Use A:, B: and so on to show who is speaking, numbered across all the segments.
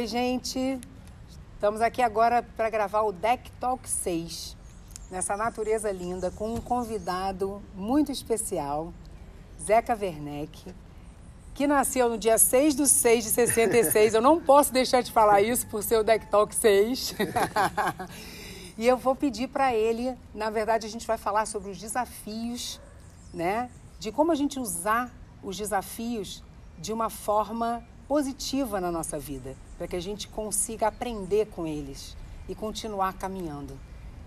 A: Oi, gente. Estamos aqui agora para gravar o Deck Talk 6, nessa natureza linda, com um convidado muito especial, Zeca Werneck, que nasceu no dia 6 de 6 de 66. Eu não posso deixar de falar isso por ser o Deck Talk 6. e eu vou pedir para ele, na verdade, a gente vai falar sobre os desafios, né? De como a gente usar os desafios de uma forma positiva na nossa vida, para que a gente consiga aprender com eles e continuar caminhando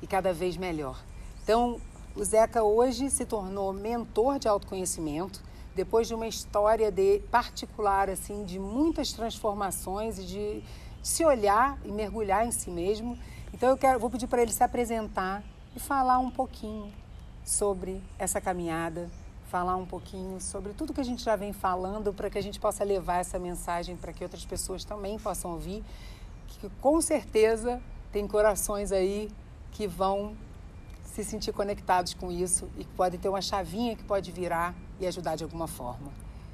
A: e cada vez melhor. Então, o Zeca hoje se tornou mentor de autoconhecimento depois de uma história de particular assim de muitas transformações e de se olhar e mergulhar em si mesmo. Então eu quero, vou pedir para ele se apresentar e falar um pouquinho sobre essa caminhada, falar um pouquinho sobre tudo que a gente já vem falando para que a gente possa levar essa mensagem para que outras pessoas também possam ouvir, que com certeza tem corações aí que vão se sentir conectados com isso e que podem ter uma chavinha que pode virar e ajudar de alguma forma.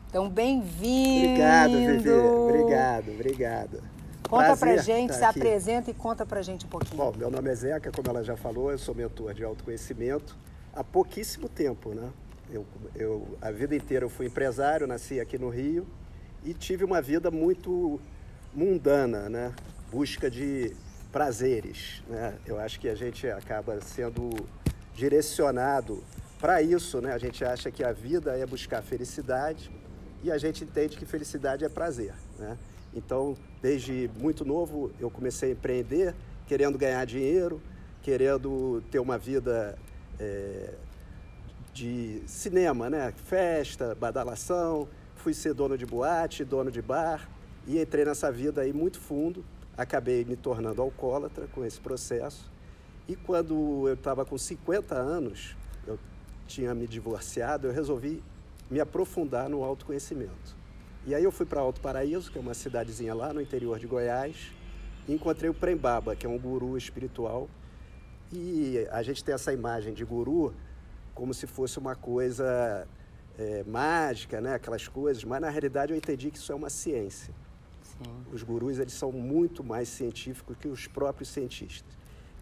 A: Então, bem-vindo!
B: Obrigado, Vivi. Obrigado, obrigado.
A: Conta Prazer pra gente, se aqui. apresenta e conta pra gente um pouquinho.
B: Bom, meu nome é Zeca, como ela já falou, eu sou mentor de autoconhecimento há pouquíssimo tempo, né? Eu, eu, a vida inteira eu fui empresário, nasci aqui no Rio e tive uma vida muito mundana, né? Busca de prazeres, né? Eu acho que a gente acaba sendo direcionado para isso, né? A gente acha que a vida é buscar felicidade e a gente entende que felicidade é prazer, né? Então, desde muito novo eu comecei a empreender, querendo ganhar dinheiro, querendo ter uma vida é, de cinema, né? Festa, badalação. Fui ser dono de boate, dono de bar e entrei nessa vida aí muito fundo. Acabei me tornando alcoólatra com esse processo. E quando eu estava com 50 anos, eu tinha me divorciado, eu resolvi me aprofundar no autoconhecimento. E aí eu fui para Alto Paraíso, que é uma cidadezinha lá no interior de Goiás, e encontrei o Prembaba, que é um guru espiritual. E a gente tem essa imagem de guru como se fosse uma coisa é, mágica, né? aquelas coisas, mas na realidade eu entendi que isso é uma ciência. Sim. Os gurus eles são muito mais científicos que os próprios cientistas.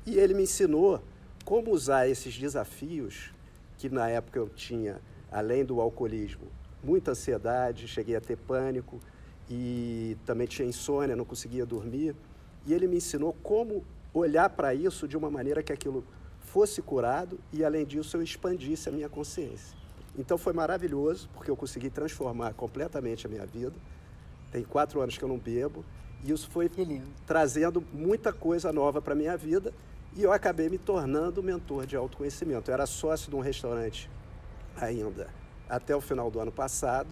B: E ele me ensinou como usar esses desafios que na época eu tinha, além do alcoolismo, muita ansiedade, cheguei a ter pânico e também tinha insônia, não conseguia dormir. E ele me ensinou como olhar para isso de uma maneira que aquilo fosse curado e, além disso, eu expandisse a minha consciência. Então foi maravilhoso, porque eu consegui transformar completamente a minha vida. Tem quatro anos que eu não bebo e isso foi trazendo muita coisa nova para a minha vida e eu acabei me tornando mentor de autoconhecimento. Eu era sócio de um restaurante ainda até o final do ano passado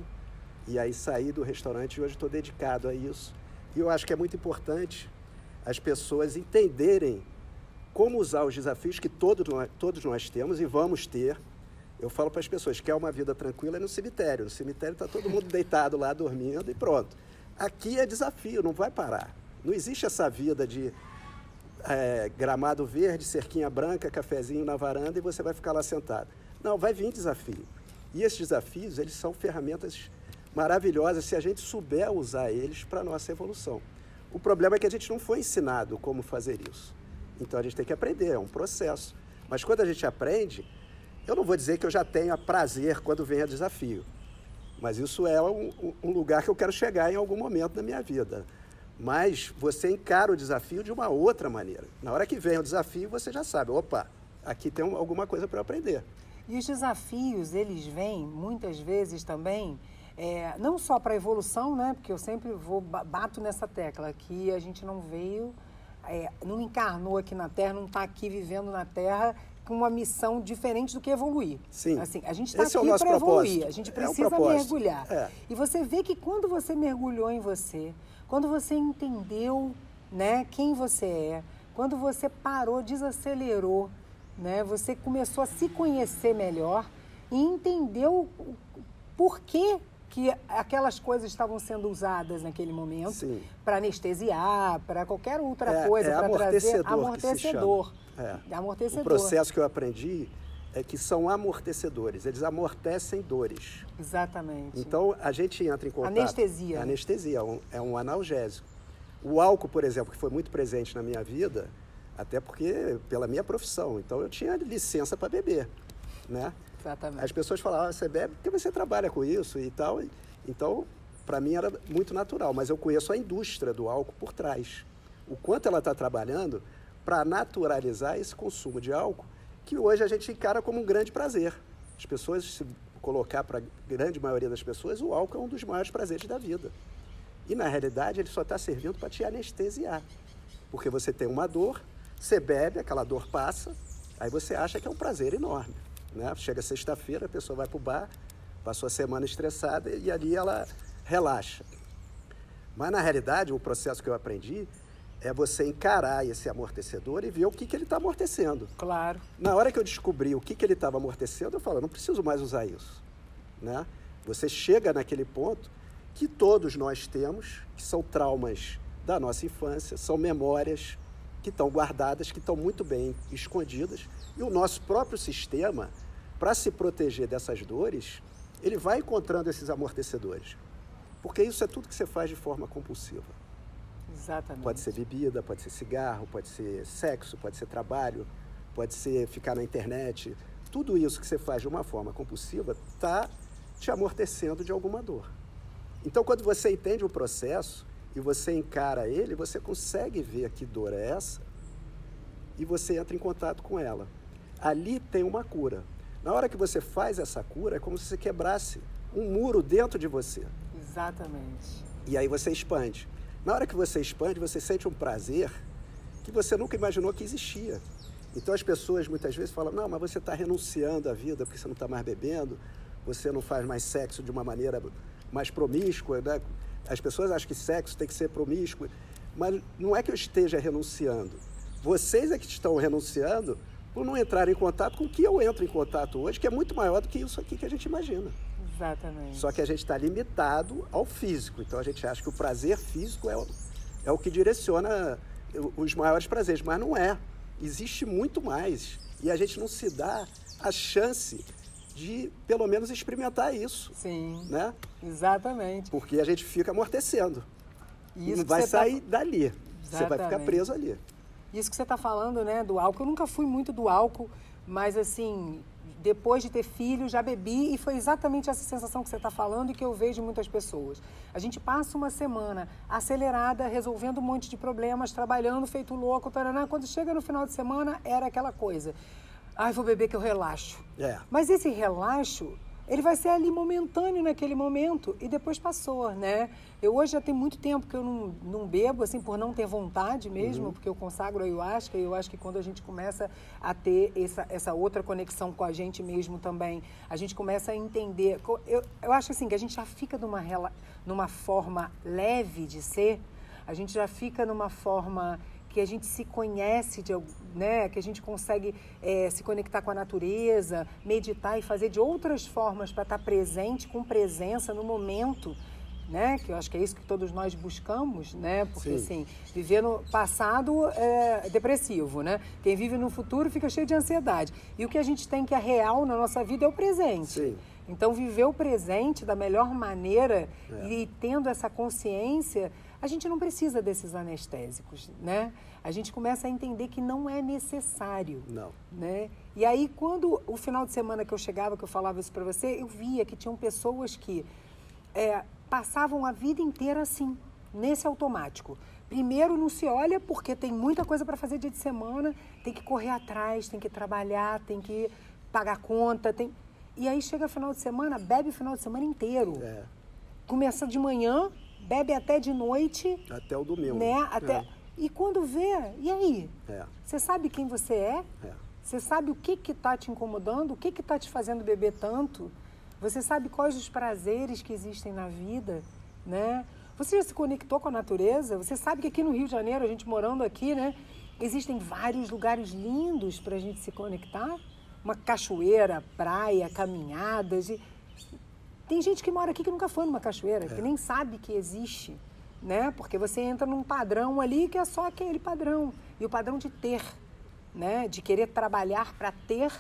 B: e aí saí do restaurante e hoje estou dedicado a isso. E eu acho que é muito importante as pessoas entenderem como usar os desafios que todos nós, todos nós temos e vamos ter. Eu falo para as pessoas, quer uma vida tranquila é no cemitério. No cemitério está todo mundo deitado lá, dormindo e pronto. Aqui é desafio, não vai parar. Não existe essa vida de é, gramado verde, cerquinha branca, cafezinho na varanda e você vai ficar lá sentado. Não, vai vir desafio. E esses desafios, eles são ferramentas maravilhosas se a gente souber usar eles para a nossa evolução. O problema é que a gente não foi ensinado como fazer isso. Então a gente tem que aprender, é um processo. Mas quando a gente aprende, eu não vou dizer que eu já tenha prazer quando vem a desafio. Mas isso é um, um, lugar que eu quero chegar em algum momento da minha vida. Mas você encara o desafio de uma outra maneira. Na hora que vem o desafio, você já sabe, opa, aqui tem alguma coisa para aprender.
A: E os desafios, eles vêm muitas vezes também, é, não só para a evolução, né? Porque eu sempre vou bato nessa tecla que a gente não veio é, não encarnou aqui na Terra, não está aqui vivendo na Terra com uma missão diferente do que evoluir.
B: Sim.
A: Assim, a gente está aqui é para evoluir, a gente precisa
B: é um
A: mergulhar.
B: É.
A: E você vê que quando você mergulhou em você, quando você entendeu né, quem você é, quando você parou, desacelerou, né, você começou a se conhecer melhor e entendeu por que que aquelas coisas estavam sendo usadas naquele momento para anestesiar, para qualquer outra
B: é,
A: coisa,
B: é
A: para trazer
B: amortecedor.
A: É. amortecedor.
B: O processo que eu aprendi é que são amortecedores, eles amortecem dores.
A: Exatamente.
B: Então a gente entra em contato.
A: Anestesia.
B: Anestesia, é um, é um analgésico. O álcool, por exemplo, que foi muito presente na minha vida, até porque pela minha profissão. Então eu tinha licença para beber, né?
A: Exatamente.
B: As pessoas falavam, ah, você bebe porque você trabalha com isso e tal. Então, para mim era muito natural, mas eu conheço a indústria do álcool por trás. O quanto ela está trabalhando para naturalizar esse consumo de álcool, que hoje a gente encara como um grande prazer. As pessoas, se colocar para a grande maioria das pessoas, o álcool é um dos maiores prazeres da vida. E na realidade ele só está servindo para te anestesiar. Porque você tem uma dor, você bebe, aquela dor passa, aí você acha que é um prazer enorme. Né? Chega sexta-feira, a pessoa vai para o bar, passou a semana estressada e ali ela relaxa. Mas na realidade, o processo que eu aprendi é você encarar esse amortecedor e ver o que, que ele está amortecendo.
A: Claro.
B: Na hora que eu descobri o que, que ele estava amortecendo, eu falo, não preciso mais usar isso. Né? Você chega naquele ponto que todos nós temos, que são traumas da nossa infância, são memórias que estão guardadas, que estão muito bem escondidas, e o nosso próprio sistema para se proteger dessas dores, ele vai encontrando esses amortecedores. Porque isso é tudo que você faz de forma compulsiva.
A: Exatamente.
B: Pode ser bebida, pode ser cigarro, pode ser sexo, pode ser trabalho, pode ser ficar na internet. Tudo isso que você faz de uma forma compulsiva está te amortecendo de alguma dor. Então, quando você entende o processo e você encara ele, você consegue ver que dor é essa e você entra em contato com ela. Ali tem uma cura. Na hora que você faz essa cura, é como se você quebrasse um muro dentro de você.
A: Exatamente.
B: E aí você expande. Na hora que você expande, você sente um prazer que você nunca imaginou que existia. Então as pessoas muitas vezes falam: não, mas você está renunciando à vida porque você não está mais bebendo, você não faz mais sexo de uma maneira mais promíscua. Né? As pessoas acham que sexo tem que ser promíscuo, mas não é que eu esteja renunciando. Vocês é que estão renunciando por não entrar em contato com o que eu entro em contato hoje, que é muito maior do que isso aqui que a gente imagina.
A: Exatamente.
B: Só que a gente está limitado ao físico. Então a gente acha que o prazer físico é o, é o que direciona os maiores prazeres, mas não é. Existe muito mais. E a gente não se dá a chance de, pelo menos, experimentar isso.
A: Sim.
B: Né?
A: Exatamente.
B: Porque a gente fica amortecendo.
A: Isso
B: não vai
A: tá
B: sair tá... dali.
A: Exatamente.
B: Você vai ficar preso ali.
A: Isso que você está falando, né, do álcool. Eu nunca fui muito do álcool, mas assim, depois de ter filho, já bebi e foi exatamente essa sensação que você está falando e que eu vejo em muitas pessoas. A gente passa uma semana acelerada, resolvendo um monte de problemas, trabalhando, feito louco, taraná. quando chega no final de semana, era aquela coisa. Ai, vou beber que eu relaxo.
B: É.
A: Mas esse relaxo ele vai ser ali momentâneo naquele momento e depois passou, né? Eu hoje já tem muito tempo que eu não, não bebo, assim, por não ter vontade mesmo, uhum. porque eu consagro a ayahuasca e eu acho que quando a gente começa a ter essa, essa outra conexão com a gente mesmo também, a gente começa a entender. Eu, eu acho assim, que a gente já fica numa, numa forma leve de ser, a gente já fica numa forma que a gente se conhece, de, né, que a gente consegue é, se conectar com a natureza, meditar e fazer de outras formas para estar tá presente, com presença no momento. Né? Que eu acho que é isso que todos nós buscamos, né? Porque Sim. assim, viver no passado é depressivo, né? Quem vive no futuro fica cheio de ansiedade. E o que a gente tem que é real na nossa vida é o presente.
B: Sim.
A: Então, viver o presente da melhor maneira é. e tendo essa consciência a gente não precisa desses anestésicos, né? A gente começa a entender que não é necessário.
B: Não.
A: Né? E aí, quando o final de semana que eu chegava, que eu falava isso para você, eu via que tinham pessoas que é, passavam a vida inteira assim, nesse automático. Primeiro não se olha porque tem muita coisa para fazer dia de semana, tem que correr atrás, tem que trabalhar, tem que pagar conta, tem... E aí chega final de semana, bebe o final de semana inteiro.
B: É.
A: Começa de manhã, bebe até de noite.
B: Até o domingo.
A: Né? Até... É. E quando vê, e aí?
B: É.
A: Você sabe quem você é?
B: é?
A: Você sabe o que está te incomodando? O que está te fazendo beber tanto? Você sabe quais os prazeres que existem na vida? Né? Você já se conectou com a natureza? Você sabe que aqui no Rio de Janeiro, a gente morando aqui, né? Existem vários lugares lindos para a gente se conectar. Uma cachoeira, praia, caminhadas. E tem gente que mora aqui que nunca foi numa cachoeira, é. que nem sabe que existe, né? Porque você entra num padrão ali que é só aquele padrão. E o padrão de ter, né? De querer trabalhar para ter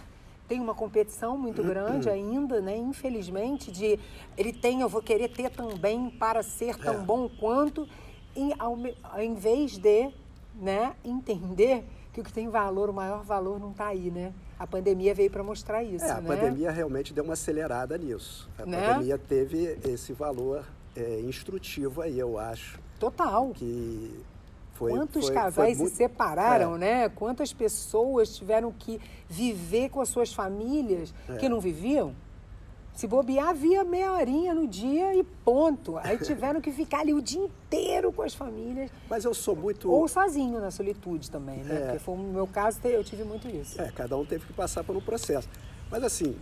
A: tem uma competição muito grande ainda, né? Infelizmente, de ele tem, eu vou querer ter também para ser tão é. bom quanto. em, ao, em vez de né, entender que o que tem valor, o maior valor não está aí, né? A pandemia veio para mostrar isso,
B: é, a
A: né?
B: pandemia realmente deu uma acelerada nisso. A né? pandemia teve esse valor é, instrutivo aí, eu acho.
A: Total.
B: Que foi,
A: Quantos
B: foi,
A: casais
B: foi
A: se separaram, é. né? Quantas pessoas tiveram que viver com as suas famílias é. que não viviam? Se bobear, havia meia horinha no dia e ponto. Aí tiveram que ficar ali o dia inteiro com as famílias.
B: Mas eu sou muito.
A: Ou sozinho na solitude também, né? É. Porque foi o meu caso, eu tive muito isso.
B: É, cada um teve que passar por um processo. Mas assim,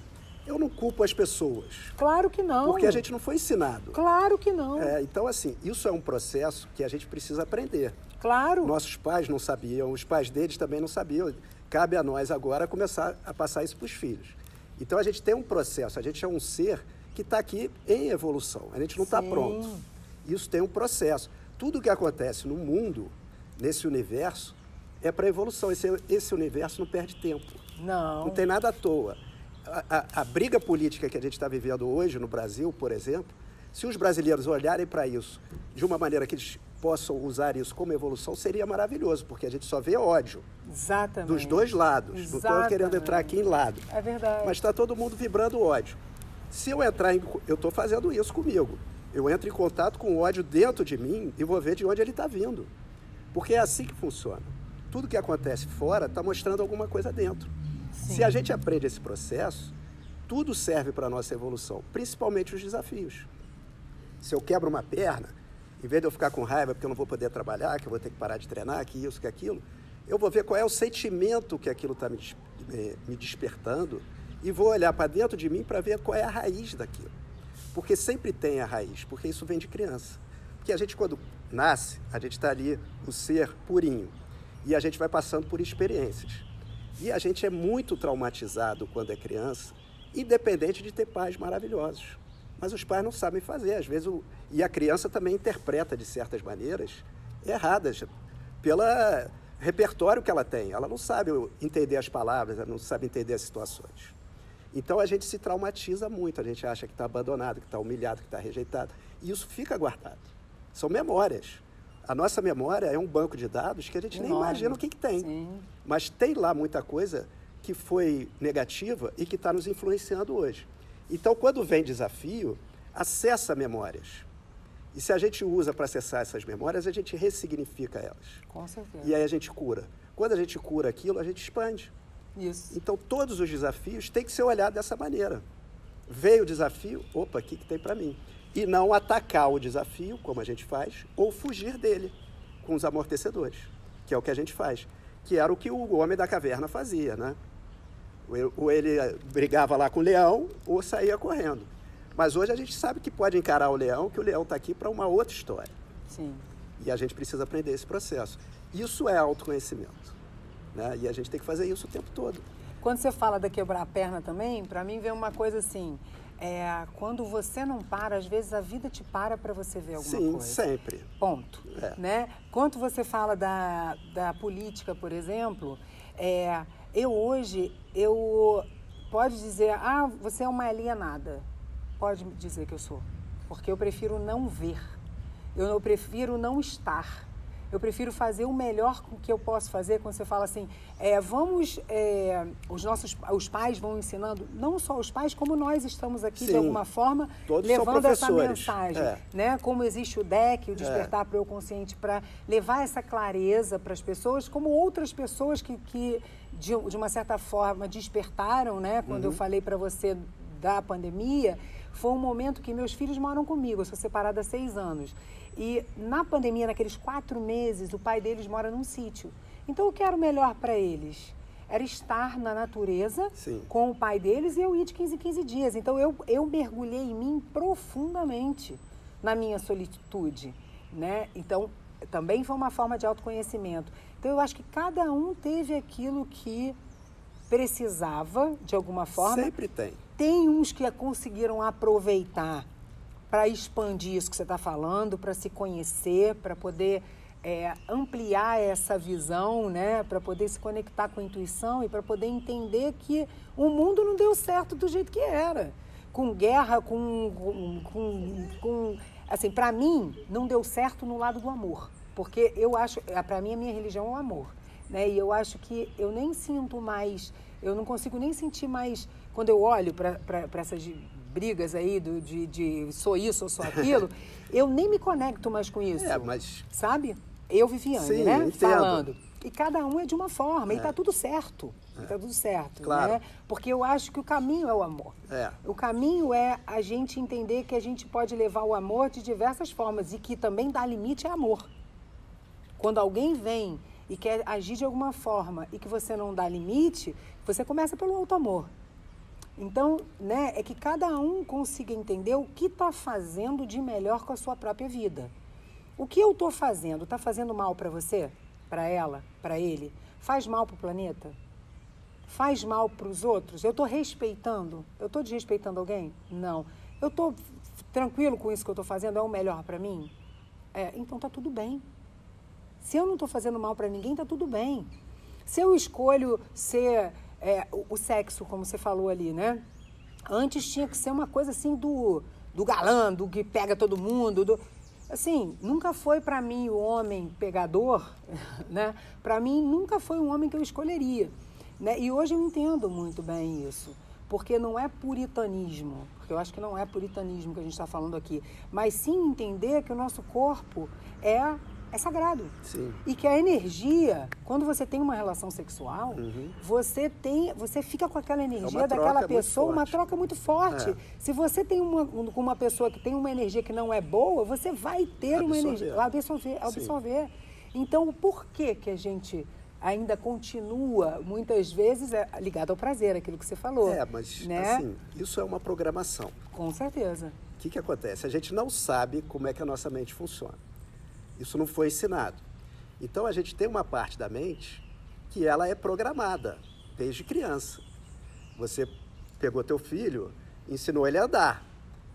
B: eu não culpo as pessoas.
A: Claro que não.
B: Porque a gente não foi ensinado.
A: Claro que não.
B: É, então, assim, isso é um processo que a gente precisa aprender.
A: Claro.
B: Nossos pais não sabiam, os pais deles também não sabiam. Cabe a nós agora começar a passar isso para os filhos. Então a gente tem um processo, a gente é um ser que está aqui em evolução, a gente não está pronto. Isso tem um processo. Tudo que acontece no mundo, nesse universo, é para evolução. Esse, esse universo não perde tempo.
A: Não.
B: Não tem nada à toa. A, a, a briga política que a gente está vivendo hoje no Brasil, por exemplo, se os brasileiros olharem para isso de uma maneira que eles possam usar isso como evolução, seria maravilhoso, porque a gente só vê ódio.
A: Exatamente.
B: Dos dois lados. Exatamente. Não estou querendo entrar aqui em lado.
A: É verdade.
B: Mas está todo mundo vibrando ódio. Se eu entrar em. Eu estou fazendo isso comigo. Eu entro em contato com o ódio dentro de mim e vou ver de onde ele está vindo. Porque é assim que funciona. Tudo que acontece fora está mostrando alguma coisa dentro. Sim. Se a gente aprende esse processo, tudo serve para a nossa evolução, principalmente os desafios. Se eu quebro uma perna, em vez de eu ficar com raiva porque eu não vou poder trabalhar, que eu vou ter que parar de treinar, que isso, que aquilo, eu vou ver qual é o sentimento que aquilo está me, me despertando e vou olhar para dentro de mim para ver qual é a raiz daquilo. Porque sempre tem a raiz, porque isso vem de criança. Porque a gente, quando nasce, a gente está ali, o ser purinho, e a gente vai passando por experiências. E a gente é muito traumatizado quando é criança, independente de ter pais maravilhosos mas os pais não sabem fazer. Às vezes, o... e a criança também interpreta de certas maneiras erradas pelo repertório que ela tem. Ela não sabe entender as palavras, ela não sabe entender as situações. Então a gente se traumatiza muito, a gente acha que está abandonado, que está humilhado, que está rejeitado. E isso fica guardado. São memórias. A nossa memória é um banco de dados que a gente Enorme. nem imagina o que, que tem. Sim. Mas tem lá muita coisa que foi negativa e que está nos influenciando hoje. Então, quando vem desafio, acessa memórias. E se a gente usa para acessar essas memórias, a gente ressignifica elas.
A: Com certeza.
B: E aí a gente cura. Quando a gente cura aquilo, a gente expande.
A: Isso.
B: Então, todos os desafios têm que ser olhados dessa maneira. Veio o desafio, opa, o que, que tem para mim? E não atacar o desafio, como a gente faz, ou fugir dele com os amortecedores, que é o que a gente faz. Que era o que o homem da caverna fazia, né? Ou ele brigava lá com o leão ou saía correndo. Mas hoje a gente sabe que pode encarar o leão, que o leão está aqui para uma outra história.
A: Sim.
B: E a gente precisa aprender esse processo. Isso é autoconhecimento. Né? E a gente tem que fazer isso o tempo todo.
A: Quando você fala da quebrar a perna também, para mim vem uma coisa assim. É, quando você não para, às vezes a vida te para para você ver alguma
B: Sim,
A: coisa.
B: Sim, sempre.
A: Ponto. É. Né? Quando você fala da, da política, por exemplo, é, eu hoje, eu pode dizer, ah, você é uma alienada. Pode dizer que eu sou, porque eu prefiro não ver. Eu, eu prefiro não estar. Eu prefiro fazer o melhor que eu posso fazer quando você fala assim, é, vamos, é, os nossos os pais vão ensinando, não só os pais, como nós estamos aqui Sim, de alguma forma levando essa mensagem, é. né? Como existe o DEC, o despertar é. para o consciente, para levar essa clareza para as pessoas, como outras pessoas que, que de, de uma certa forma despertaram, né? Quando uhum. eu falei para você da pandemia, foi um momento que meus filhos moram comigo, eu sou separada há seis anos. E na pandemia, naqueles quatro meses, o pai deles mora num sítio. Então, o que era o melhor para eles? Era estar na natureza
B: Sim.
A: com o pai deles e eu ir de 15 em 15 dias. Então, eu, eu mergulhei em mim profundamente na minha solitude. Né? Então, também foi uma forma de autoconhecimento. Então, eu acho que cada um teve aquilo que precisava, de alguma forma.
B: Sempre tem.
A: Tem uns que conseguiram aproveitar para expandir isso que você está falando, para se conhecer, para poder é, ampliar essa visão, né? para poder se conectar com a intuição e para poder entender que o mundo não deu certo do jeito que era. Com guerra, com, com, com, com assim, para mim, não deu certo no lado do amor. Porque eu acho, para mim, a minha religião é o amor. Né? E eu acho que eu nem sinto mais, eu não consigo nem sentir mais, quando eu olho para essas brigas aí do, de, de sou isso ou sou aquilo, eu nem me conecto mais com isso.
B: É, mas...
A: Sabe? Eu, Viviane,
B: Sim,
A: né?
B: Entendo.
A: Falando. E cada um é de uma forma,
B: É.
A: e tá tudo certo. E tá tudo certo,
B: Claro.
A: né? Porque eu acho que o caminho é o amor.
B: É.
A: O caminho é a gente entender que a gente pode levar o amor de diversas formas e que também dá limite é amor. Quando alguém vem e quer agir de alguma forma e que você não dá limite, você começa pelo alto amor. Então, né, é que cada um consiga entender o que está fazendo de melhor com a sua própria vida. O que eu estou fazendo está fazendo mal para você, para ela, para ele? Faz mal para o planeta? Faz mal para os outros? Eu estou respeitando? Eu estou desrespeitando alguém? Não. Eu estou tranquilo com isso que eu estou fazendo? É o melhor para mim? É, então tá tudo bem. Se eu não estou fazendo mal para ninguém, tá tudo bem. Se eu escolho ser é, o, sexo, como você falou ali, né? Antes tinha que ser uma coisa assim do, do galã, do que pega todo mundo. Do... Assim, nunca foi para mim o homem pegador, né? Para mim nunca foi um homem que eu escolheria. Né? E hoje eu entendo muito bem isso. Porque não é puritanismo, porque eu acho que não é puritanismo que a gente está falando aqui, mas sim entender que o nosso corpo é, é sagrado.
B: Sim.
A: E que a energia, quando você tem uma relação sexual, você tem, você fica com aquela energia
B: Uhum. É uma troca
A: daquela pessoa, uma troca muito forte.
B: É.
A: Se você tem uma, um- com uma pessoa que tem uma energia que não é boa, você vai ter uma
B: Absorver.
A: energia, absorver, absorver. Então, o porquê que a gente ainda continua, muitas vezes, é ligado ao prazer, aquilo que você falou.
B: É, mas
A: né?
B: assim, isso é uma programação.
A: Com certeza.
B: O que, que acontece? A gente não sabe como é que a nossa mente funciona. Isso não foi ensinado. Então a gente tem uma parte da mente que ela é programada desde criança. Você pegou teu filho, ensinou ele a andar,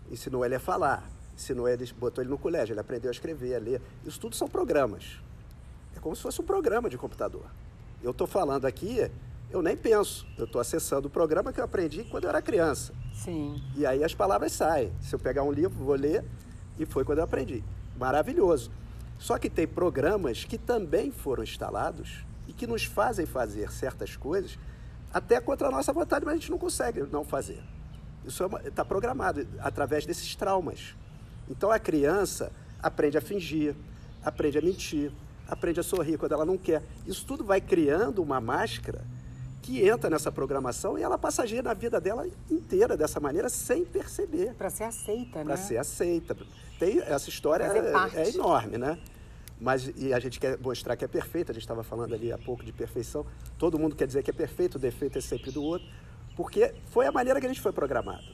B: ensinou ele a falar, ensinou ele, botou ele no colégio, ele aprendeu a escrever, a ler. Isso tudo são programas. É como se fosse um programa de computador. Eu estou falando aqui, eu nem penso. Eu estou acessando o programa que eu aprendi quando eu era criança.
A: Sim.
B: E aí as palavras saem. Se eu pegar um livro, vou ler, e foi quando eu aprendi. Maravilhoso. Só que tem programas que também foram instalados e que nos fazem fazer certas coisas até contra a nossa vontade, mas a gente não consegue não fazer. Isso está programado através desses traumas. Então a criança aprende a fingir, aprende a mentir, aprende a sorrir quando ela não quer. Isso tudo vai criando uma máscara que entra nessa programação e ela passa a agir na vida dela inteira dessa maneira sem perceber,
A: Para ser aceita,
B: para
A: né?
B: ser aceita. Tem essa história é, é enorme, né? Mas e a gente quer mostrar que é perfeito. A gente estava falando ali há pouco de perfeição. Todo mundo quer dizer que é perfeito, o defeito é sempre do outro, porque foi a maneira que a gente foi programado.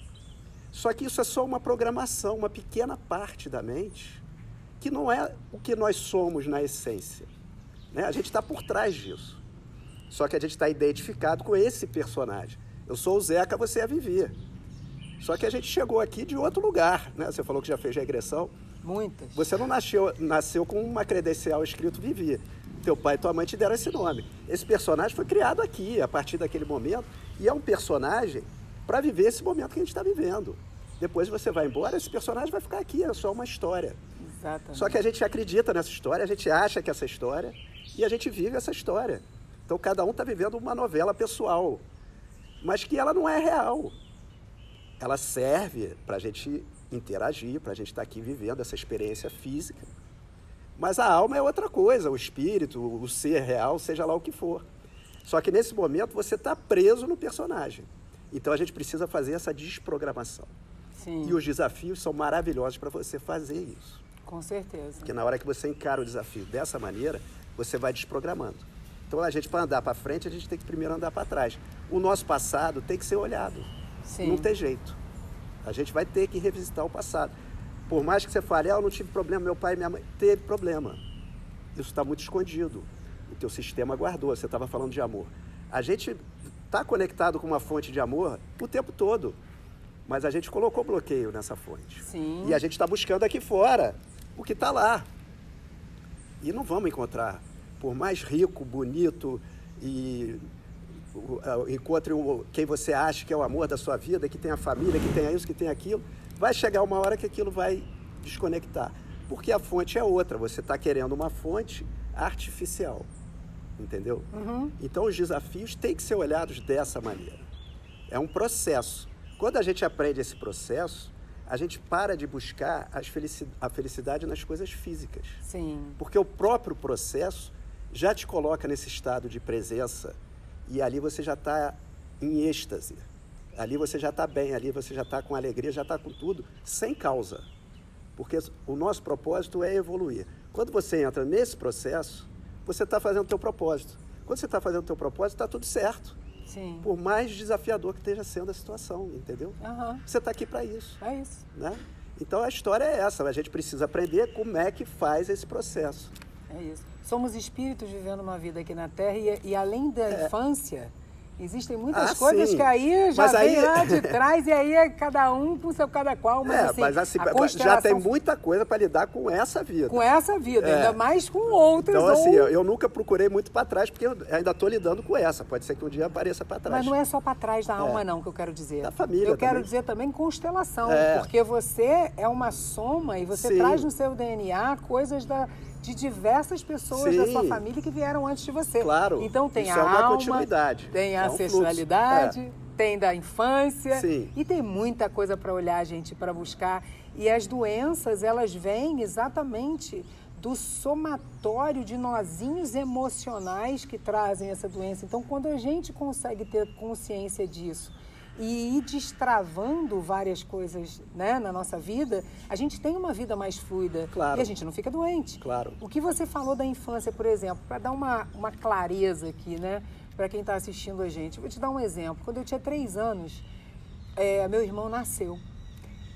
B: Só que isso é só uma programação, uma pequena parte da mente que não é o que nós somos na essência. Né? A gente está por trás disso. Só que a gente está identificado com esse personagem. Eu sou o Zeca, você é a Vivi. Só que a gente chegou aqui de outro lugar. Né? Você falou que já fez regressão.
A: Muitas.
B: Você não nasceu, nasceu com uma credencial escrito Vivi. Teu pai e tua mãe te deram esse nome. Esse personagem foi criado aqui, a partir daquele momento. E é um personagem para viver esse momento que a gente está vivendo. Depois você vai embora, esse personagem vai ficar aqui, é só uma história.
A: Exatamente.
B: Só que a gente acredita nessa história, a gente acha que é essa história e a gente vive essa história. Então cada um está vivendo uma novela pessoal, mas que ela não é real. Ela serve para a gente interagir, para a gente estar aqui vivendo essa experiência física. Mas a alma é outra coisa, o espírito, o ser real, seja lá o que for. Só que nesse momento você está preso no personagem. Então a gente precisa fazer essa desprogramação.
A: Sim,
B: E os desafios são maravilhosos para você fazer isso.
A: com certeza.
B: Porque na hora que você encara o desafio dessa maneira, você vai desprogramando. Então a gente, para andar para frente, a gente tem que primeiro andar para trás. O nosso passado tem que ser olhado.
A: Sim.
B: Não tem jeito. A gente vai ter que revisitar o passado. Por mais que você fale, ah, eu não tive problema, meu pai e minha mãe. Teve problema. Isso está muito escondido. O teu sistema guardou. Você estava falando de amor. A gente está conectado com uma fonte de amor o tempo todo. Mas a gente colocou bloqueio nessa fonte.
A: Sim.
B: E a gente está buscando aqui fora o que está lá. E não vamos encontrar. Por mais rico, bonito e encontre o- quem você acha que é o amor da sua vida, que tem a família, que tem isso, que tem aquilo, vai chegar uma hora que aquilo vai desconectar. Porque a fonte é outra, você está querendo uma fonte artificial. Entendeu?
A: Uhum.
B: Então os desafios têm que ser olhados dessa maneira. É um processo. Quando a gente aprende esse processo, a gente para de buscar felici a felicidade nas coisas físicas.
A: Sim.
B: Porque o próprio processo já te coloca nesse estado de presença e ali você já está em êxtase. Ali você já está bem, ali você já está com alegria, já está com tudo, sem causa. Porque o nosso propósito é evoluir. Quando você entra nesse processo, você está fazendo o teu propósito. Quando você está fazendo o teu propósito, está tudo certo.
A: Sim.
B: Por mais desafiador que esteja sendo a situação, entendeu?
A: Uhum.
B: Você está aqui para isso.
A: É isso.
B: Né? Então a história é essa. A gente precisa aprender como é que faz esse processo.
A: É isso. Somos espíritos vivendo uma vida aqui na Terra e, e além da é. infância, Existem muitas
B: ah,
A: coisas
B: sim.
A: que aí já
B: mas
A: vem
B: aí...
A: lá de trás e aí é cada um com seu cada qual, mas
B: é,
A: assim,
B: mas assim
A: constelação...
B: já tem muita coisa para lidar com essa vida.
A: Com essa vida,
B: é.
A: ainda mais com outras.
B: Então
A: ou...
B: assim, eu, eu nunca procurei muito para trás porque eu ainda estou lidando com essa. Pode ser que um dia apareça para trás.
A: Mas não é só para trás da
B: É.
A: alma não que eu quero dizer.
B: Da família
A: Eu quero
B: também.
A: dizer também constelação,
B: É.
A: porque você é uma soma e você
B: Sim.
A: traz no seu DNA coisas da de diversas pessoas da
B: Sim.
A: sua família que vieram antes de você.
B: Claro.
A: Então tem
B: Isso
A: a
B: é uma
A: alma,
B: continuidade.
A: tem a
B: É um fluxo.
A: ancestralidade, tem da infância
B: Sim.
A: e tem muita coisa para olhar, gente, para buscar. E as doenças, elas vêm exatamente do somatório de nozinhos emocionais que trazem essa doença. Então, quando a gente consegue ter consciência disso e ir destravando várias coisas né, na nossa vida, a gente tem uma vida mais fluida
B: Claro.
A: e a gente não fica doente.
B: Claro.
A: O que você falou da infância, por exemplo, para dar uma, uma clareza aqui, né, para quem está assistindo a gente, vou te dar um exemplo. Quando eu tinha três anos, é, meu irmão nasceu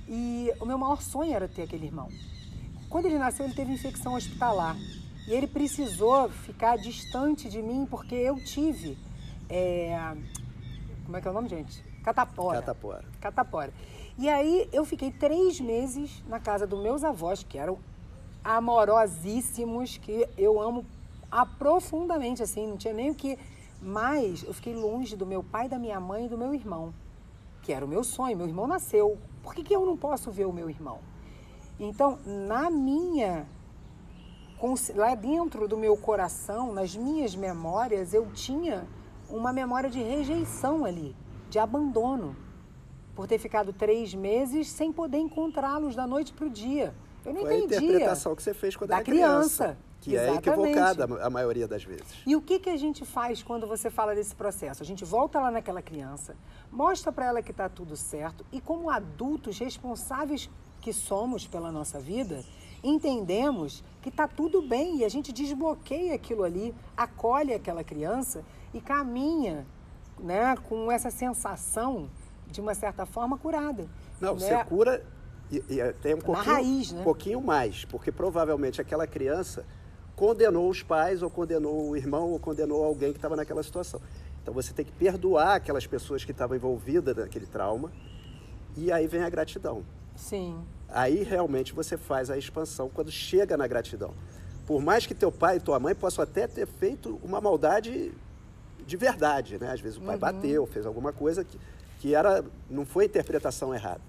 A: e o meu maior sonho era ter aquele irmão. Quando ele nasceu, ele teve infecção hospitalar e ele precisou ficar distante de mim porque eu tive, é, como é que é o nome, gente? Catapora.
B: Catapora.
A: Catapora. E aí eu fiquei três meses na casa dos meus avós, que eram amorosíssimos, que eu amo aprofundamente, assim, não tinha nem o que. Mas eu fiquei longe do meu pai, da minha mãe e do meu irmão, que era o meu sonho. Meu irmão nasceu. Por que, que eu não posso ver o meu irmão? Então, na minha. Lá dentro do meu coração, nas minhas memórias, eu tinha uma memória de rejeição ali, de abandono, por ter ficado três meses sem poder encontrá-los da noite para o dia. Eu não
B: Foi a
A: entendia.
B: interpretação que você fez quando
A: Da
B: era criança.
A: criança.
B: Que é
A: Exatamente.
B: equivocada a maioria das vezes.
A: E o que, que a gente faz quando você fala desse processo? A gente volta lá naquela criança, mostra para ela que está tudo certo e, como adultos responsáveis que somos pela nossa vida, entendemos que está tudo bem e a gente desbloqueia aquilo ali, acolhe aquela criança e caminha né, com essa sensação, de uma certa forma, curada.
B: Não,
A: né?
B: você cura e, e tem um pouquinho,
A: raiz, né?
B: um pouquinho mais, porque provavelmente aquela criança condenou os pais, ou condenou o irmão, ou condenou alguém que estava naquela situação. Então você tem que perdoar aquelas pessoas que estavam envolvidas naquele trauma, e aí vem a gratidão.
A: Sim,
B: Aí realmente você faz a expansão quando chega na gratidão. Por mais que teu pai e tua mãe possam até ter feito uma maldade de verdade, né? Às vezes o pai bateu, fez alguma coisa que, que era, não foi interpretação errada,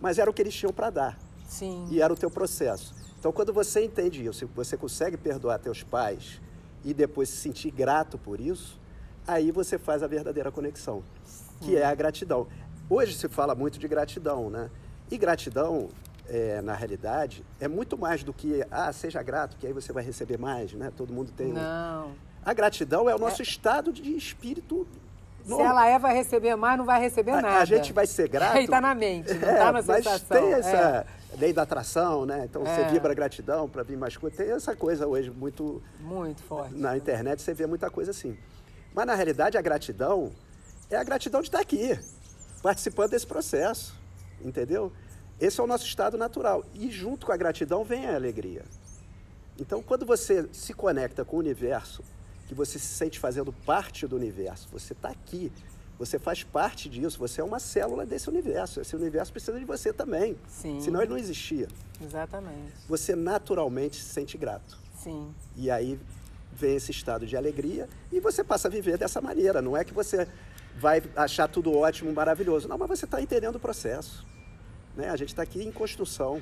B: mas era o que eles tinham para dar
A: sim.
B: e era o teu processo. Então, quando você entende isso, você consegue perdoar teus pais e depois se sentir grato por isso, aí você faz a verdadeira conexão, que é a gratidão. Hoje se fala muito de gratidão, né? E gratidão, é, na realidade, é muito mais do que, ah, seja grato, que aí você vai receber mais, né? Todo mundo tem. um-
A: Não.
B: A gratidão é o nosso estado de espírito.
A: Se ela é, vai receber mais, não vai receber
B: A-
A: nada.
B: A, gente vai ser grato.
A: Aí tá na mente, não
B: É,
A: tá na
B: mas
A: sensação.
B: tem essa
A: É.
B: lei da atração, né? Então você
A: É.
B: vibra gratidão para vir mais coisa. Tem essa coisa hoje muito
A: Muito forte.
B: na internet, você vê muita coisa assim. Mas na realidade a gratidão é a gratidão de estar aqui, participando desse processo, entendeu? Esse é o nosso estado natural. E junto com a gratidão vem a alegria. Então, quando você se conecta com o universo, que você se sente fazendo parte do universo, você está aqui, você faz parte disso, você é uma célula desse universo. Esse universo precisa de você também.
A: Sim.
B: Senão ele não existia.
A: Exatamente.
B: Você naturalmente se sente grato.
A: Sim.
B: E aí vem esse estado de alegria e você passa a viver dessa maneira. Não é que você vai achar tudo ótimo, maravilhoso. Não, mas você está entendendo o processo. Né? A gente está aqui em construção.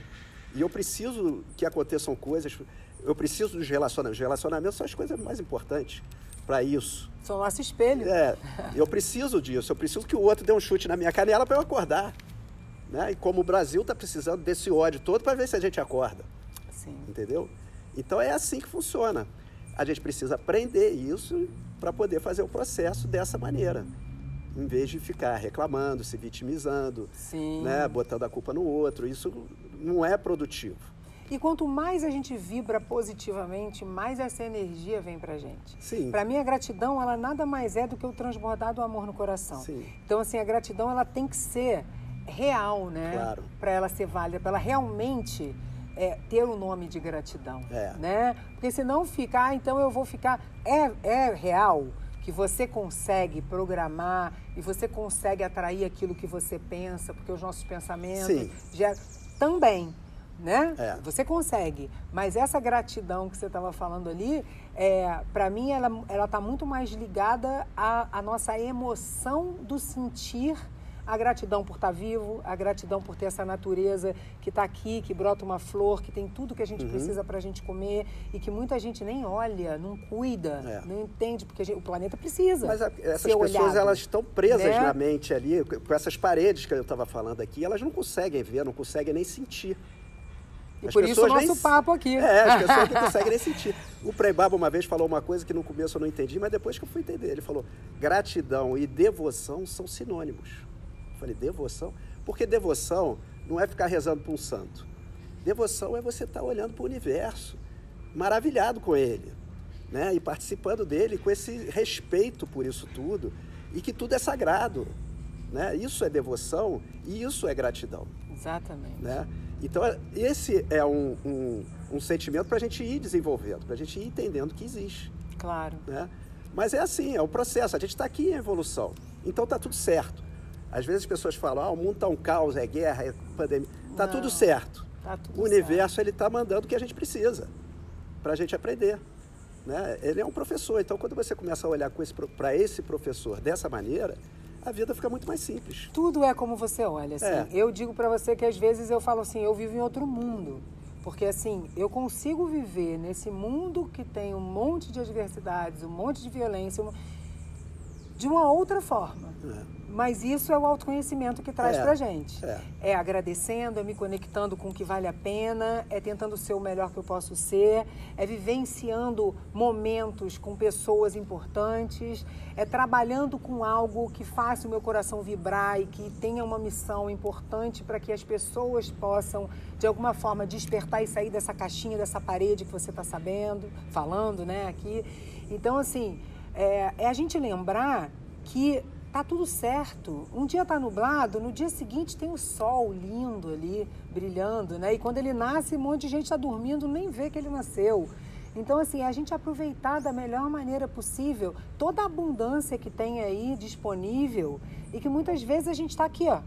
B: E eu preciso que aconteçam coisas, eu preciso dos relacionamentos. Os relacionamentos são as coisas mais importantes para isso.
A: São nosso espelho.
B: É, eu preciso disso. Eu preciso que o outro dê um chute na minha canela para eu acordar. Né? E como o Brasil está precisando desse ódio todo para ver se a gente acorda.
A: Sim.
B: Entendeu? Então é assim que funciona. A gente precisa aprender isso para poder fazer o processo dessa maneira. Em vez de ficar reclamando, se vitimizando,
A: Sim.
B: né? botando a culpa no outro. Isso não é produtivo.
A: E quanto mais a gente vibra positivamente, mais essa energia vem pra gente.
B: Sim.
A: Para mim a gratidão, ela nada mais é do que o transbordar do amor no coração.
B: Sim.
A: Então assim, a gratidão ela tem que ser real, né?
B: Claro.
A: Para ela ser válida, para ela realmente é, ter o nome de gratidão,
B: É.
A: né? Porque senão ficar, ah, então eu vou ficar é é real que você consegue programar e você consegue atrair aquilo que você pensa, porque os nossos pensamentos
B: Sim.
A: geram também, né?
B: É.
A: Você consegue, mas essa gratidão que você estava falando ali, é, para mim ela ela está muito mais ligada à, à nossa emoção do sentir a gratidão por estar vivo, a gratidão por ter essa natureza que está aqui, que brota uma flor, que tem tudo que a gente
B: Uhum.
A: precisa para a gente comer e que muita gente nem olha, não cuida,
B: É.
A: não entende, porque gente- o planeta precisa.
B: Mas a- essas pessoas
A: olhado,
B: elas estão presas
A: né?
B: na mente ali, com essas paredes que eu estava falando aqui, elas não conseguem ver, não conseguem nem sentir.
A: E
B: As
A: por isso o nosso
B: nem-
A: papo aqui.
B: É, as pessoas não conseguem nem sentir. O Frei Baba uma vez falou uma coisa que no começo eu não entendi, mas depois que eu fui entender, ele falou: gratidão e devoção são sinônimos. Eu falei, devoção? Porque devoção não é ficar rezando para um santo. Devoção é você estar olhando para o universo, maravilhado com ele, né? E participando dele com esse respeito por isso tudo e que tudo é sagrado, né? Isso é devoção e isso é gratidão
A: Exatamente.
B: né? Então, esse é um, um, um sentimento para a gente ir desenvolvendo, para a gente ir entendendo que existe,
A: Claro.
B: né? Mas é assim, é o processo, a gente está aqui em evolução, então está tudo certo. Às vezes as pessoas falam, ah, o mundo está um caos, é guerra, é pandemia. Está tudo certo.
A: tá tudo
B: o universo ele está mandando o que a gente precisa para a gente aprender. Né? Ele é um professor, então quando você começa a olhar para esse professor dessa maneira, a vida fica muito mais simples.
A: Tudo é como você olha, assim.
B: É.
A: Eu digo pra você que às vezes eu falo assim, eu vivo em outro mundo. Porque assim, eu consigo viver nesse mundo que tem um monte de adversidades, um monte de violência, de uma outra forma. Mas isso é o autoconhecimento que traz
B: É,
A: pra gente.
B: é.
A: É agradecendo, é me conectando com o que vale a pena, é tentando ser o melhor que eu posso ser, é vivenciando momentos com pessoas importantes, é trabalhando com algo que faça o meu coração vibrar e que tenha uma missão importante para que as pessoas possam, de alguma forma, despertar e sair dessa caixinha, dessa parede que você está sabendo, falando, né, aqui. Então, assim, é, é a gente lembrar que tá tudo certo. Um dia tá nublado, no dia seguinte tem o sol lindo ali, brilhando, né? E quando ele nasce, um monte de gente está dormindo, nem vê que ele nasceu. Então, assim, a gente aproveitar da melhor maneira possível toda a abundância que tem aí disponível e que muitas vezes a gente está aqui, ó,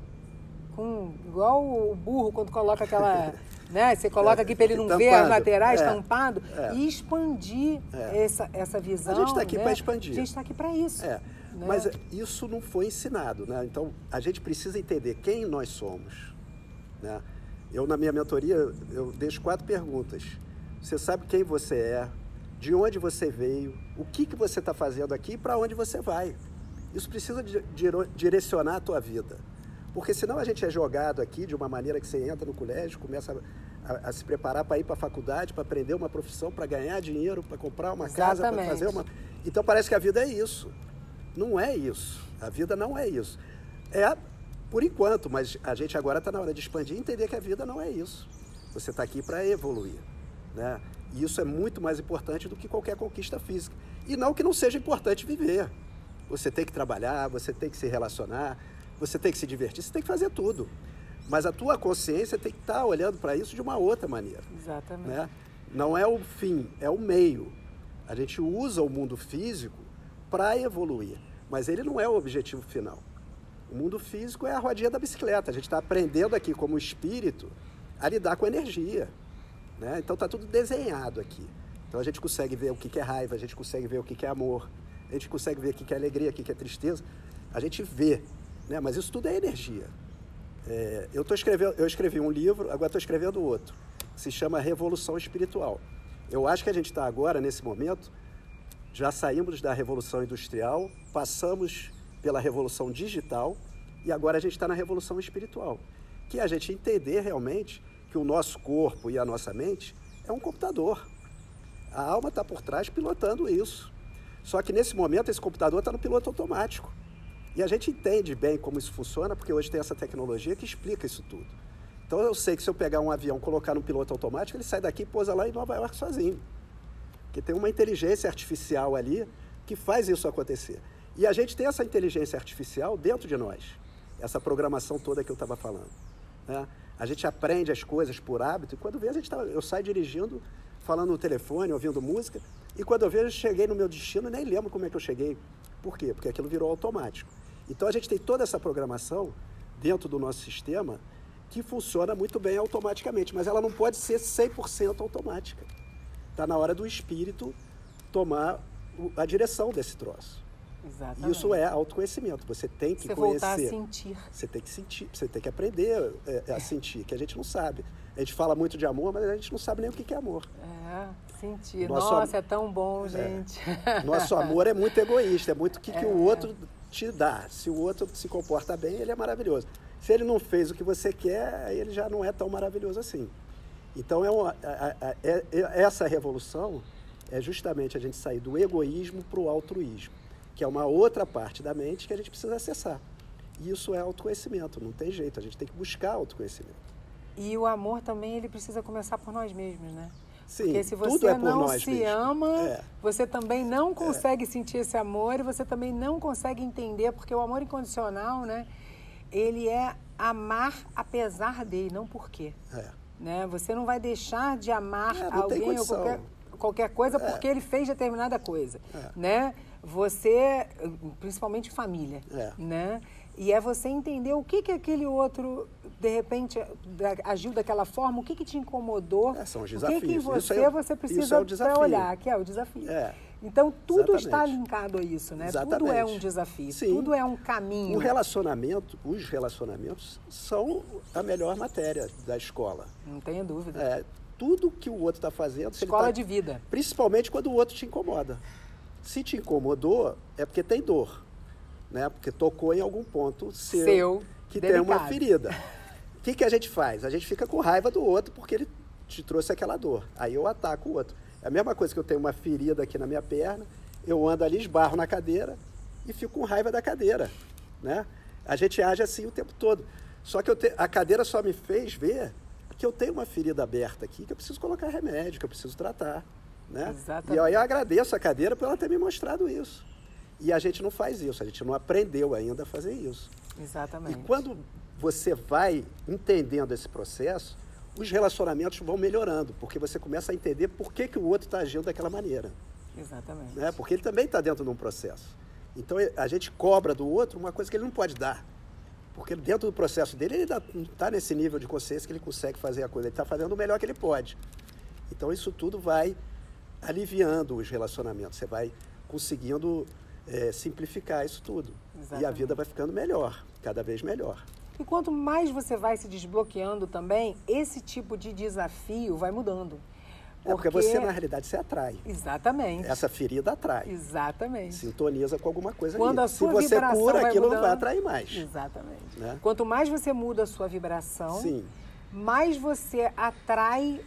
A: com, igual o burro quando coloca aquela, né? Você coloca aqui para ele não ver as
B: Tampado.
A: laterais,
B: É.
A: tampado,
B: É.
A: e expandir
B: É.
A: essa, essa visão.
B: A gente está aqui
A: né?
B: para expandir.
A: A gente está aqui para isso.
B: É,
A: né?
B: mas isso não foi ensinado, né? Então a gente precisa entender quem nós somos, né? Eu na minha mentoria eu deixo quatro perguntas. Você sabe quem você é, de onde você veio, o que que você está fazendo aqui e para onde você vai. Isso precisa direcionar a tua vida, porque senão a gente é jogado aqui de uma maneira que você entra no colégio, começa a, a- a se preparar para ir para a faculdade, para aprender uma profissão, para ganhar dinheiro, para comprar uma casa, para
A: Exatamente.
B: fazer uma então parece que a vida é isso. Não é isso. A vida não é isso. É por enquanto, mas a gente agora está na hora de expandir e entender que a vida não é isso. Você está aqui para evoluir. Né? E isso é muito mais importante do que qualquer conquista física. E não que não seja importante viver. Você tem que trabalhar, você tem que se relacionar, você tem que se divertir, você tem que fazer tudo. Mas a tua consciência tem que estar olhando para isso de uma outra maneira
A: Exatamente.
B: né? Não é o fim, é o meio. A gente usa o mundo físico para evoluir, mas ele não é o objetivo final. O mundo físico é a rodinha da bicicleta. A gente está aprendendo aqui como espírito a lidar com energia. Né? Então está tudo desenhado aqui. Então a gente consegue ver o que é raiva, a gente consegue ver o que é amor, a gente consegue ver o que é alegria, o que é tristeza. A gente vê, né? mas isso tudo é energia. É, eu, tô escrevendo, eu escrevi um livro, agora estou escrevendo outro. se chama revolução espiritual. Eu acho que a gente está agora, nesse momento, já saímos da revolução industrial, passamos pela revolução digital e agora a gente está na revolução espiritual. Que é a gente entender realmente que o nosso corpo e a nossa mente é um computador. A alma está por trás pilotando isso. Só que nesse momento esse computador está no piloto automático. E a gente entende bem como isso funciona, porque hoje tem essa tecnologia que explica isso tudo. Então eu sei que se eu pegar um avião, colocar no piloto automático, ele sai daqui e pousa lá em Nova York sozinho. Porque tem uma inteligência artificial ali que faz isso acontecer. E a gente tem essa inteligência artificial dentro de nós, essa programação toda que eu estava falando. Né? A gente aprende as coisas por hábito e quando vê, a gente tá, eu saio dirigindo, falando no telefone, ouvindo música, e quando eu vejo, eu cheguei no meu destino nem lembro como é que eu cheguei. Por quê? Porque aquilo virou automático. Então a gente tem toda essa programação dentro do nosso sistema que funciona muito bem automaticamente, mas ela não pode ser 100% automática. Está na hora do espírito tomar a direção desse troço.
A: Exatamente.
B: Isso é autoconhecimento. Você tem que
A: você
B: conhecer.
A: Voltar a sentir.
B: Você tem que sentir, você tem que aprender é, a sentir, que a gente não sabe. A gente fala muito de amor, mas a gente não sabe nem o que é amor.
A: É, sentir. Nosso Nossa, am... é tão bom, é. gente.
B: É. Nosso amor é muito egoísta, é muito o que, é. que o outro te dá. Se o outro se comporta bem, ele é maravilhoso. Se ele não fez o que você quer, ele já não é tão maravilhoso assim. Então, é, uma, é, é essa revolução é justamente a gente sair do egoísmo para o altruísmo, que é uma outra parte da mente que a gente precisa acessar. E isso é autoconhecimento, não tem jeito, a gente tem que buscar autoconhecimento.
A: E o amor também, ele precisa começar por nós mesmos, né?
B: Sim,
A: Porque se você
B: é
A: não
B: se
A: ama,
B: é.
A: você também não consegue é. sentir esse amor e você também não consegue entender, porque o amor incondicional, né? Ele é amar apesar de, não por quê.
B: É.
A: Né? Você não vai deixar de amar
B: é,
A: alguém ou qualquer, qualquer coisa
B: É.
A: porque ele fez determinada coisa,
B: É.
A: né? Você, principalmente família,
B: É.
A: né? E é você entender o que que aquele outro, de repente, agiu daquela forma, o que que te incomodou,
B: É, são os
A: o que que em
B: desafios.
A: você
B: é-
A: você precisa
B: é
A: olhar, que é o desafio.
B: É.
A: Então, tudo está
B: Exatamente.
A: linkado a isso, né? Tudo é
B: Exatamente.
A: um desafio,
B: Sim.
A: tudo é um caminho.
B: O relacionamento, os relacionamentos são a melhor matéria da escola.
A: Não tenha dúvida.
B: É, tudo que o outro está fazendo,
A: Escola
B: tá-
A: de vida.
B: principalmente quando o outro te incomoda. Se te incomodou, é porque tem dor, né? Porque tocou em algum ponto seu,
A: Seu,
B: que tem uma
A: delicado.
B: ferida. O que, que a gente faz? A gente fica com raiva do outro porque ele te trouxe aquela dor. Aí eu ataco o outro. É a mesma coisa que eu tenho uma ferida aqui na minha perna, eu ando ali, esbarro na cadeira e fico com raiva da cadeira, né? A gente age assim o tempo todo. Só que te- a cadeira só me fez ver que eu tenho uma ferida aberta aqui, que eu preciso colocar remédio, que eu preciso tratar, né?
A: Exatamente.
B: E aí eu agradeço a cadeira por ela ter me mostrado isso. E a gente não faz isso, a gente não aprendeu ainda a fazer isso. E
A: Exatamente.
B: quando você vai entendendo esse processo, os relacionamentos vão melhorando, porque você começa a entender por que, que o outro está agindo daquela maneira.
A: Exatamente.
B: Né? Porque ele também está dentro de um processo. Então a gente cobra do outro uma coisa que ele não pode dar. Porque dentro do processo dele, ele não está nesse nível de consciência que ele consegue fazer a coisa. Ele está fazendo o melhor que ele pode. Então isso tudo vai aliviando os relacionamentos. Você vai conseguindo eh, simplificar isso tudo. E a
A: Exatamente.
B: vida vai ficando melhor, cada vez melhor.
A: E quanto mais você vai se desbloqueando também, esse tipo de desafio vai mudando.
B: É porque você, na realidade, se atrai.
A: Exatamente.
B: Essa ferida atrai.
A: Exatamente.
B: Sintoniza com alguma coisa
A: Quando
B: ali.
A: a
B: Se
A: sua
B: você
A: vibração
B: cura, aquilo não vai
A: mudando-
B: atrair mais.
A: Exatamente.
B: Né?
A: Quanto mais você muda a sua vibração,
B: Sim,
A: mais você atrai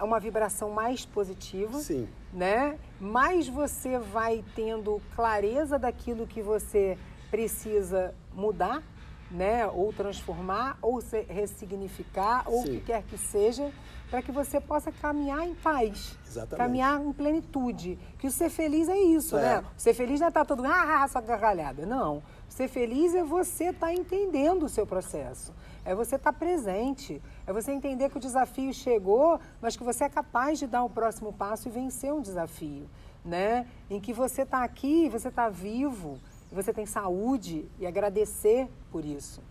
A: uma vibração mais positiva,
B: sim.
A: né? Mais você vai tendo clareza daquilo que você precisa mudar, né? Ou transformar, ou se- ressignificar, ou o
B: Sim.
A: que quer que seja, para que você possa caminhar em paz,
B: Exatamente.
A: caminhar em plenitude. Que o ser feliz é isso,
B: É.
A: né? O ser feliz não é estar todo ah, só gargalhada. Não. Ser feliz é você estar entendendo o seu processo. É você estar presente. É você entender que o desafio chegou, mas que você é capaz de dar o próximo passo e vencer um desafio. Né? Em que você está aqui, você está vivo, você tem saúde e agradecer por isso.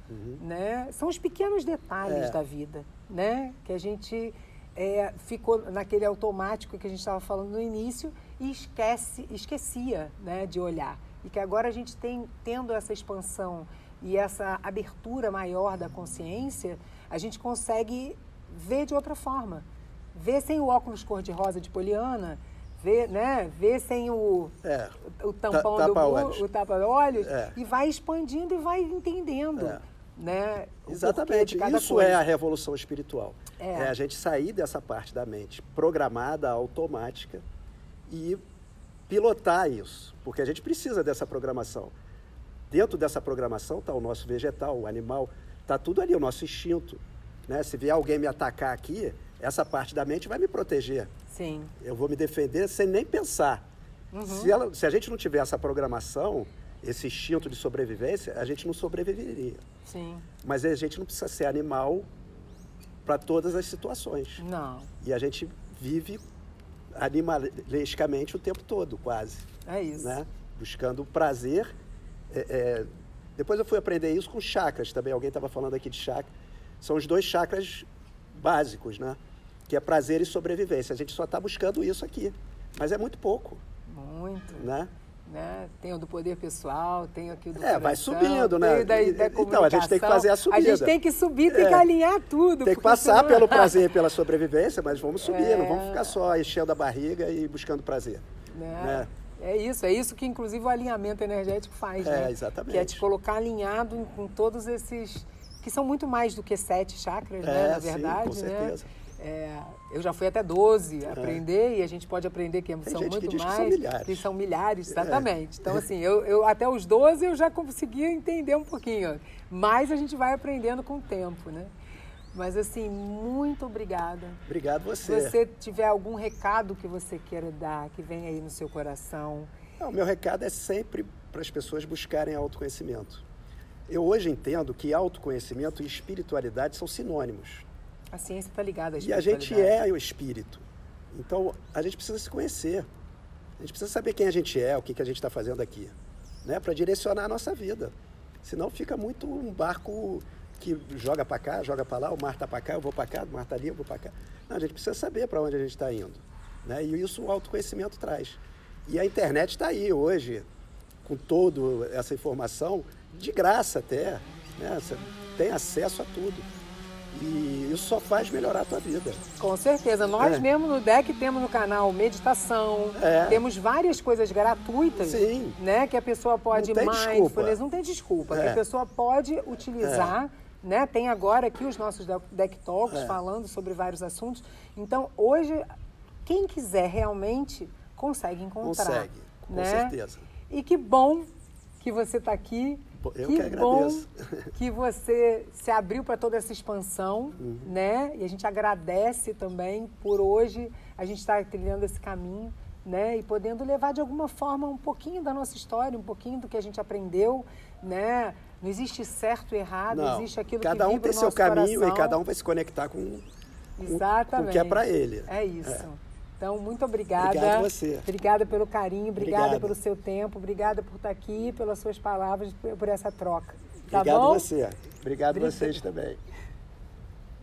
A: Né? São os pequenos detalhes
B: É.
A: da vida, né? Que a gente é, ficou naquele automático que a gente estava falando no início e esquece, esquecia né, de olhar. E que agora a gente tem, tendo essa expansão e essa abertura maior da consciência, a gente consegue ver de outra forma. vê sem o óculos cor-de-rosa de Poliana, vê, né? vê sem o,
B: É.
A: o tampão
B: Ta-
A: do
B: tapa-olhos.
A: bu- o tapa-olhos
B: É.
A: e vai expandindo e vai entendendo.
B: É.
A: Né,
B: Exatamente. Isso
A: coisa.
B: é a revolução espiritual.
A: É.
B: É. a gente sair dessa parte da mente programada, automática e pilotar isso. Porque a gente precisa dessa programação. Dentro dessa programação está o nosso vegetal, o animal, está tudo ali, o nosso instinto. Né? Se vier alguém me atacar aqui, essa parte da mente vai me proteger.
A: Sim.
B: Eu vou me defender sem nem pensar.
A: Uhum.
B: Se, ela- se a gente não tiver essa programação, esse instinto de sobrevivência, a gente não sobreviveria.
A: Sim.
B: Mas a gente não precisa ser animal para todas as situações.
A: Não.
B: E a gente vive animalescamente o tempo todo, quase.
A: É isso.
B: Né? Buscando prazer. É, é, Depois eu fui aprender isso com chakras também. Alguém estava falando aqui de chakras. São os dois chakras básicos, né? Que é prazer e sobrevivência. A gente só está buscando isso aqui. Mas é muito pouco,
A: Muito.
B: né?
A: né? Tem o do poder pessoal, tem aqui o do
B: É, vai
A: coração,
B: subindo, né?
A: Da, da
B: Então, a gente tem que fazer a
A: comunicação. A
B: subida.
A: gente tem que subir, tem
B: É.
A: que alinhar tudo.
B: Tem que passar
A: senão-
B: pelo prazer e pela sobrevivência, mas vamos subir,
A: É.
B: não vamos ficar só enchendo a barriga e buscando prazer.
A: Né? É isso, é isso que inclusive o alinhamento energético faz,
B: É,
A: né?
B: exatamente.
A: Que é te colocar alinhado com todos esses que são muito mais do que sete chakras, né?
B: É,
A: Na
B: sim,
A: verdade,
B: com
A: né? É, eu já fui até 12 aprender e a gente pode aprender que são
B: que
A: muito
B: que
A: mais.
B: são milhares. É.
A: que são milhares, exatamente. Então, assim, eu, eu até os 12 eu já conseguia entender um pouquinho. Mas a gente vai aprendendo com o tempo, né? Mas assim, muito obrigada.
B: Obrigado
A: Se
B: você.
A: você tiver algum recado que você queira dar, que vem aí no seu coração.
B: Não, o meu recado é sempre para as pessoas buscarem autoconhecimento. Eu hoje entendo que autoconhecimento e espiritualidade são sinônimos.
A: A ciência está ligada à
B: E a gente é o espírito. Então, a gente precisa se conhecer. A gente precisa saber quem a gente é, o que, que a gente está fazendo aqui. Né? Para direcionar a nossa vida. Senão fica muito um barco que joga para cá, joga para lá, o mar está para cá, eu vou para cá, o mar está ali, eu vou para cá. Não, a gente precisa saber para onde a gente está indo. Né? E isso o autoconhecimento traz. E a internet está aí hoje, com toda essa informação, de graça até. Né? Você tem acesso a tudo. E isso só faz melhorar a tua vida.
A: Com certeza. Nós
B: É.
A: mesmo no DEC temos no canal meditação,
B: É.
A: temos várias coisas gratuitas,
B: Sim.
A: né? Que a pessoa pode
B: Não tem
A: mindfulness,
B: desculpa.
A: não tem desculpa, que
B: É.
A: a pessoa pode utilizar. Né? Tem agora aqui os nossos Deck- Deck Talks
B: É.
A: falando sobre vários assuntos. Então, hoje, quem quiser realmente consegue encontrar.
B: Consegue, com
A: né?
B: certeza.
A: E que bom que você está aqui.
B: Eu
A: que
B: que
A: bom
B: agradeço.
A: que você se abriu para toda essa expansão,
B: Uhum.
A: né? E a gente agradece também por hoje a gente estar trilhando esse caminho, né? E podendo levar de alguma forma um pouquinho da nossa história, um pouquinho do que a gente aprendeu, né? Não existe certo e errado,
B: Não,
A: existe aquilo
B: cada
A: que
B: um
A: vibra
B: tem seu caminho
A: coração.
B: e cada um vai se conectar com, com-
A: Exatamente.
B: com o que é para ele.
A: É isso. Então, muito obrigada.
B: Obrigado a você.
A: Obrigada pelo carinho, obrigada
B: Obrigado.
A: pelo seu tempo, obrigada por estar aqui, pelas suas palavras, por, essa troca. Tá
B: Obrigado
A: bom?
B: você. Obrigado
A: Obrigada.
B: vocês também.